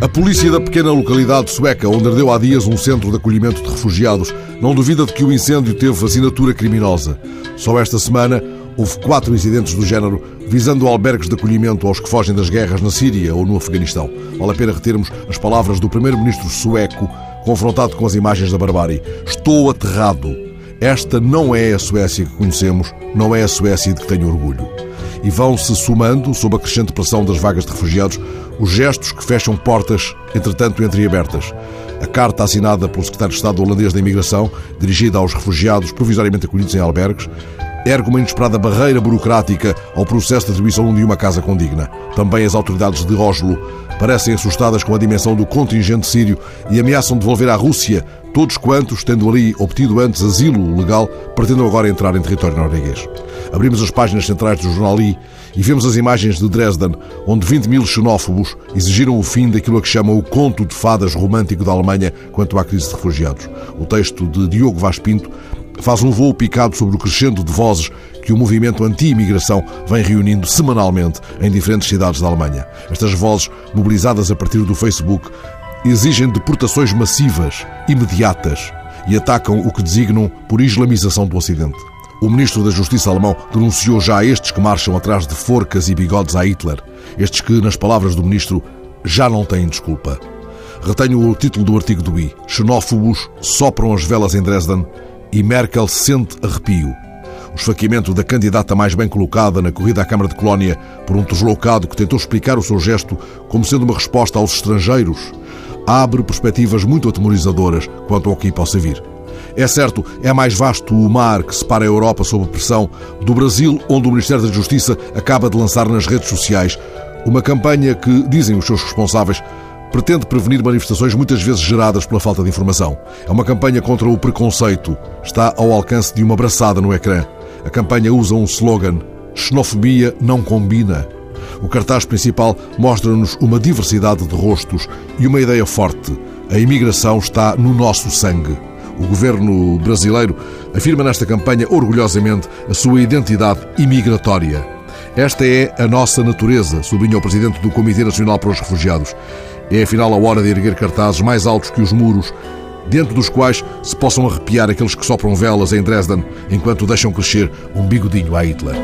A polícia da pequena localidade sueca, onde ardeu há dias um centro de acolhimento de refugiados, não duvida de que o incêndio teve assinatura criminosa. Só esta semana houve quatro incidentes do género visando albergues de acolhimento aos que fogem das guerras na Síria ou no Afeganistão. Vale a pena retermos as palavras do primeiro-ministro sueco confrontado com as imagens da barbárie. Estou aterrado. Esta não é a Suécia que conhecemos, não é a Suécia de que tenho orgulho. E vão-se somando, sob a crescente pressão das vagas de refugiados, os gestos que fecham portas, entretanto entreabertas. A carta assinada pelo secretário de Estado holandês da Imigração, dirigida aos refugiados provisoriamente acolhidos em albergues, ergue uma inesperada barreira burocrática ao processo de atribuição de uma casa condigna. Também as autoridades de Oslo parecem assustadas com a dimensão do contingente sírio e ameaçam devolver à Rússia todos quantos, tendo ali obtido antes asilo legal, pretendam agora entrar em território norueguês. Abrimos as páginas centrais do jornal I e vemos as imagens de Dresden, onde 20 mil xenófobos exigiram o fim daquilo a que chamam o conto de fadas romântico da Alemanha quanto à crise de refugiados. O texto de Diogo Vaz Pinto faz um voo picado sobre o crescendo de vozes que o movimento anti-imigração vem reunindo semanalmente em diferentes cidades da Alemanha. Estas vozes, mobilizadas a partir do Facebook, exigem deportações massivas, imediatas, e atacam o que designam por islamização do Ocidente. O ministro da Justiça alemão denunciou já estes que marcham atrás de forcas e bigodes a Hitler, estes que, nas palavras do ministro, já não têm desculpa. Retenho o título do artigo do I. Xenófobos sopram as velas em Dresden e Merkel sente arrepio. O esfaqueamento da candidata mais bem colocada na corrida à Câmara de Colónia por um deslocado que tentou explicar o seu gesto como sendo uma resposta aos estrangeiros abre perspectivas muito atemorizadoras quanto ao que possa vir. É certo, é mais vasto o mar que separa a Europa sob pressão do Brasil, onde o Ministério da Justiça acaba de lançar nas redes sociais uma campanha que, dizem os seus responsáveis, pretende prevenir manifestações muitas vezes geradas pela falta de informação. É uma campanha contra o preconceito. Está ao alcance de uma braçada no ecrã. A campanha usa um slogan: Xenofobia não combina. O cartaz principal mostra-nos uma diversidade de rostos e uma ideia forte: a imigração está no nosso sangue. O governo brasileiro afirma nesta campanha orgulhosamente a sua identidade imigratória. Esta é a nossa natureza, sublinha o presidente do Comitê Nacional para os Refugiados. É afinal a hora de erguer cartazes mais altos que os muros, dentro dos quais se possam arrepiar aqueles que sopram velas em Dresden enquanto deixam crescer um bigodinho a Hitler.